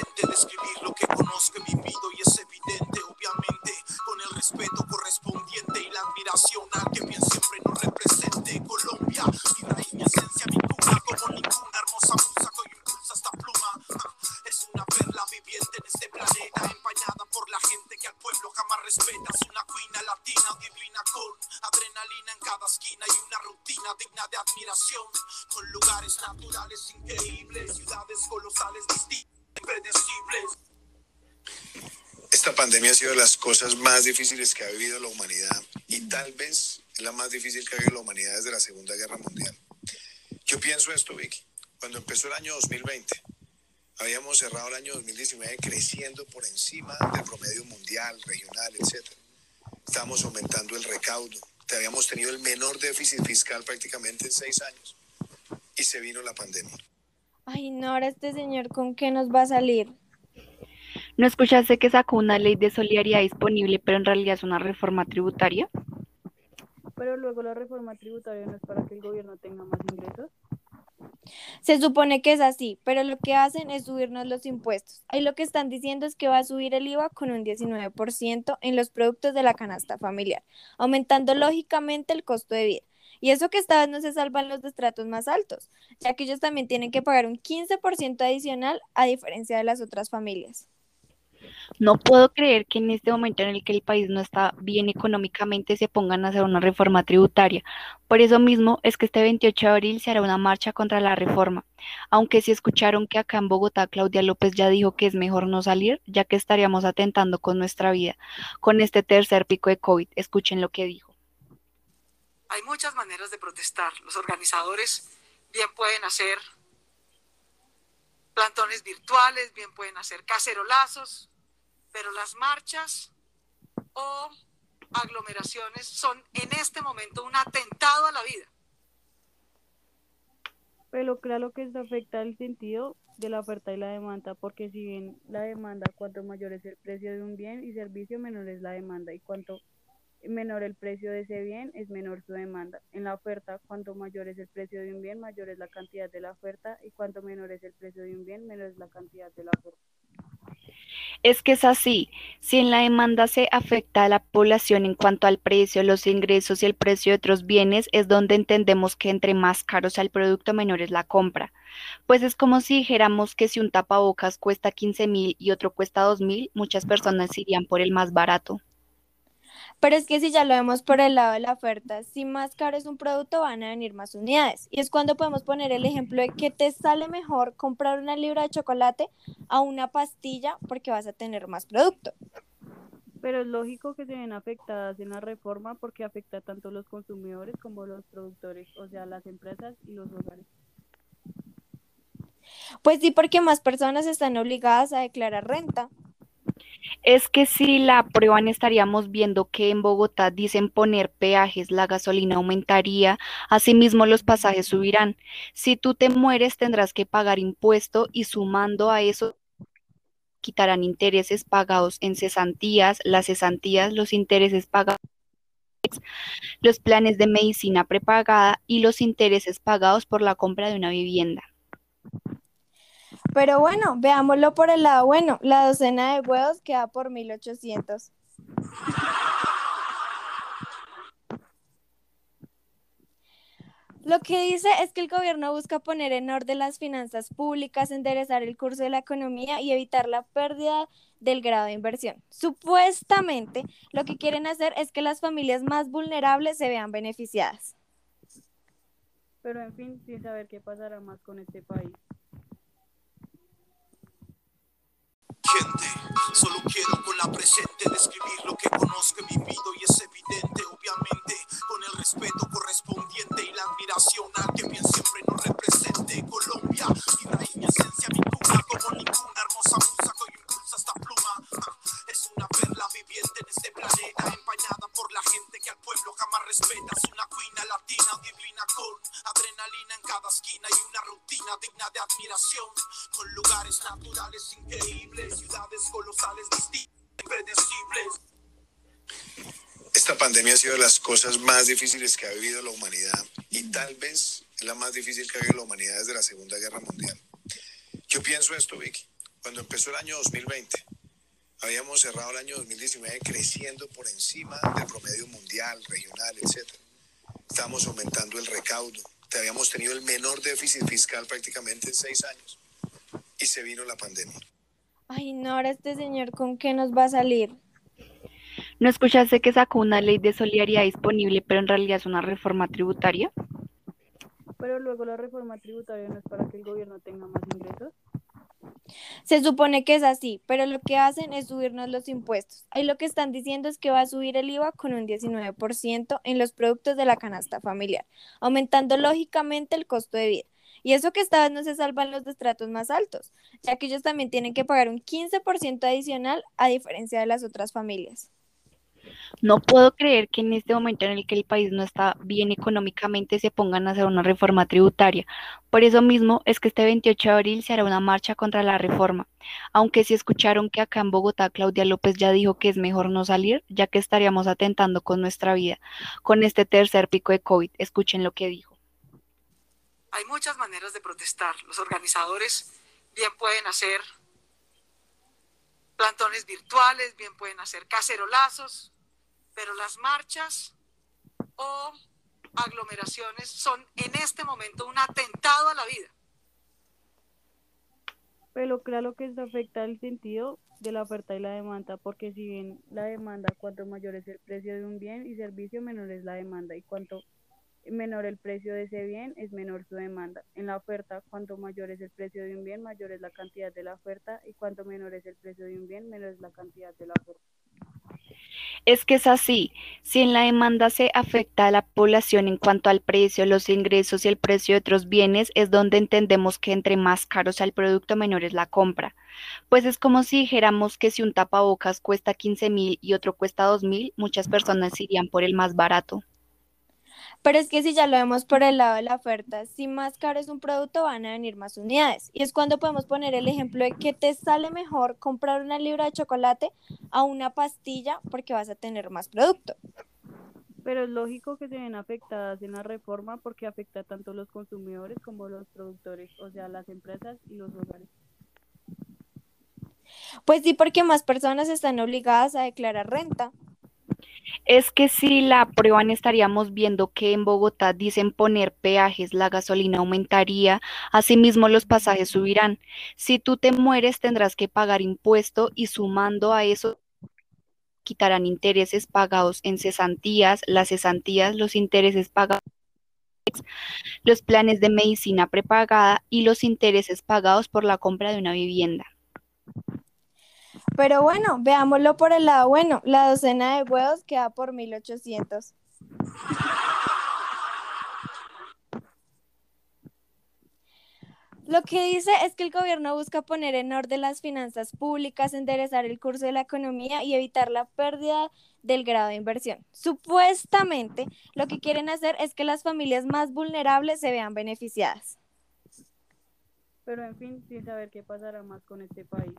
presente, describir lo que Esta pandemia ha sido de las cosas más difíciles que ha vivido la humanidad y tal vez es la más difícil que ha vivido la humanidad desde la Segunda Guerra Mundial. Yo pienso esto, Vicky. Cuando empezó el año 2020, habíamos cerrado el año 2019 creciendo por encima del promedio mundial, regional, etc. Estábamos aumentando el recaudo. Habíamos tenido el menor déficit fiscal prácticamente en seis años. Y se vino la pandemia. Ay, no, ahora este señor, ¿con qué nos va a salir? ¿No escuchaste que sacó una ley de solidaridad disponible, pero en realidad es una reforma tributaria? Pero luego la reforma tributaria no es para que el gobierno tenga más ingresos. Se supone que es así, pero lo que hacen es subirnos los impuestos. Ahí lo que están diciendo es que va a subir el IVA con un 19% en los productos de la canasta familiar, aumentando lógicamente el costo de vida. Y eso que esta vez no se salvan los estratos más altos, ya que ellos también tienen que pagar un 15% adicional a diferencia de las otras familias. No puedo creer que en este momento en el que el país no está bien económicamente se pongan a hacer una reforma tributaria. Por eso mismo es que este 28 de abril se hará una marcha contra la reforma. Aunque si escucharon que acá en Bogotá Claudia López ya dijo que es mejor no salir, ya que estaríamos atentando con nuestra vida, con este tercer pico de COVID. Escuchen lo que dijo. Hay muchas maneras de protestar. Los organizadores bien pueden hacer plantones virtuales, bien pueden hacer cacerolazos, pero las marchas o aglomeraciones son en este momento un atentado a la vida. Pero claro que esto afecta el sentido de la oferta y la demanda, porque si bien la demanda, cuanto mayor es el precio de un bien y servicio, menor es la demanda, y cuanto menor el precio de ese bien, es menor su demanda. En la oferta, cuanto mayor es el precio de un bien, mayor es la cantidad de la oferta, y cuanto menor es el precio de un bien, menor es la cantidad de la oferta. Es que es así. Si en la demanda se afecta a la población en cuanto al precio, los ingresos y el precio de otros bienes, es donde entendemos que entre más caro sea el producto, menor es la compra. Pues es como si dijéramos que si un tapabocas cuesta 15 mil y otro cuesta 2 mil, muchas personas irían por el más barato. Pero es que si ya lo vemos por el lado de la oferta, si más caro es un producto, van a venir más unidades. Y es cuando podemos poner el ejemplo de que te sale mejor comprar una libra de chocolate a una pastilla porque vas a tener más producto. Pero es lógico que se ven afectadas en la reforma porque afecta tanto a los consumidores como a los productores, o sea, las empresas y los hogares. Pues sí, porque más personas están obligadas a declarar renta. Es que si la aprueban estaríamos viendo que en Bogotá dicen poner peajes, la gasolina aumentaría, asimismo los pasajes subirán. Si tú te mueres tendrás que pagar impuesto y sumando a eso quitarán intereses pagados en cesantías, las cesantías, los intereses pagados los planes de medicina prepagada y los intereses pagados por la compra de una vivienda. Pero bueno, veámoslo por el lado bueno. La docena de huevos queda por 1800. Lo que dice es que el gobierno busca poner en orden las finanzas públicas, enderezar el curso de la economía y evitar la pérdida del grado de inversión. Supuestamente, lo que quieren hacer es que las familias más vulnerables se vean beneficiadas. Pero en fin, sin saber qué pasará más con este país. Presente describir lo que conozco y vivido y es evidente, obviamente, con el respeto correspondiente y la admiración al que bien siempre nos represente. Colombia, mi raíz, mi esencia, mi cuna, como ninguna hermosa musa que impulsa esta pluma. Es una perla viviente en este planeta, empañada por la gente que al pueblo jamás respeta. Es una cuina latina, divina con adrenalina en cada esquina y una rutina digna de admiración. Con lugares naturales increíbles, ciudades colosales distintas, Pandemia ha sido de las cosas más difíciles que ha vivido la humanidad y tal vez es la más difícil que ha vivido la humanidad desde la Segunda Guerra Mundial. Yo pienso esto, Vicky. cuando empezó el año 2020, habíamos cerrado el año 2019 creciendo por encima del promedio mundial, regional, etc. Estábamos aumentando el recaudo. Habíamos tenido el menor déficit fiscal prácticamente en seis años. Y se vino la pandemia. Ay, no, ahora este señor, ¿con qué nos va a salir? ¿No escuchaste que sacó una ley de solidaridad disponible, pero en realidad es una reforma tributaria? Pero luego la reforma tributaria no es para que el gobierno tenga más ingresos. Se supone que es así, pero lo que hacen es subirnos los impuestos. Ahí lo que están diciendo es que va a subir el IVA con un 19% en los productos de la canasta familiar, aumentando lógicamente el costo de vida. Y eso que esta vez no se salvan los estratos más altos, ya que ellos también tienen que pagar un 15% adicional a diferencia de las otras familias. No puedo creer que en este momento en el que el país no está bien económicamente se pongan a hacer una reforma tributaria. Por eso mismo es que este 28 de abril se hará una marcha contra la reforma. Aunque si escucharon que acá en Bogotá Claudia López ya dijo que es mejor no salir, ya que estaríamos atentando con nuestra vida con este tercer pico de COVID. Escuchen lo que dijo. Hay muchas maneras de protestar. Los organizadores bien pueden hacer plantones virtuales, bien pueden hacer cacerolazos, pero las marchas o aglomeraciones son en este momento un atentado a la vida. Pero claro que esto afecta el sentido de la oferta y la demanda, porque si bien la demanda, cuanto mayor es el precio de un bien y servicio, menor es la demanda, y cuanto menor el precio de ese bien, es menor su demanda. En la oferta, cuanto mayor es el precio de un bien, mayor es la cantidad de la oferta, y cuanto menor es el precio de un bien, menor es la cantidad de la oferta. Es que es así. Si en la demanda se afecta a la población en cuanto al precio, los ingresos y el precio de otros bienes, es donde entendemos que entre más caro sea el producto, menor es la compra. Pues es como si dijéramos que si un tapabocas cuesta 15 mil y otro cuesta 2 mil, muchas personas irían por el más barato. Pero es que si ya lo vemos por el lado de la oferta, si más caro es un producto, van a venir más unidades. Y es cuando podemos poner el ejemplo de que te sale mejor comprar una libra de chocolate a una pastilla porque vas a tener más producto. Pero es lógico que se ven afectadas en la reforma porque afecta tanto a los consumidores como a los productores, o sea, las empresas y los hogares. Pues sí, porque más personas están obligadas a declarar renta es que si la aprueban estaríamos viendo que en Bogotá dicen poner peajes, la gasolina aumentaría, asimismo los pasajes subirán. Si tú te mueres tendrás que pagar impuesto y sumando a eso quitarán intereses pagados en cesantías, las cesantías, los intereses pagados los planes de medicina prepagada y los intereses pagados por la compra de una vivienda. Pero bueno, veámoslo por el lado bueno. La docena de huevos queda por 1800. Lo que dice es que el gobierno busca poner en orden las finanzas públicas, enderezar el curso de la economía y evitar la pérdida del grado de inversión. Supuestamente, lo que quieren hacer es que las familias más vulnerables se vean beneficiadas. Pero en fin, sin saber qué pasará más con este país.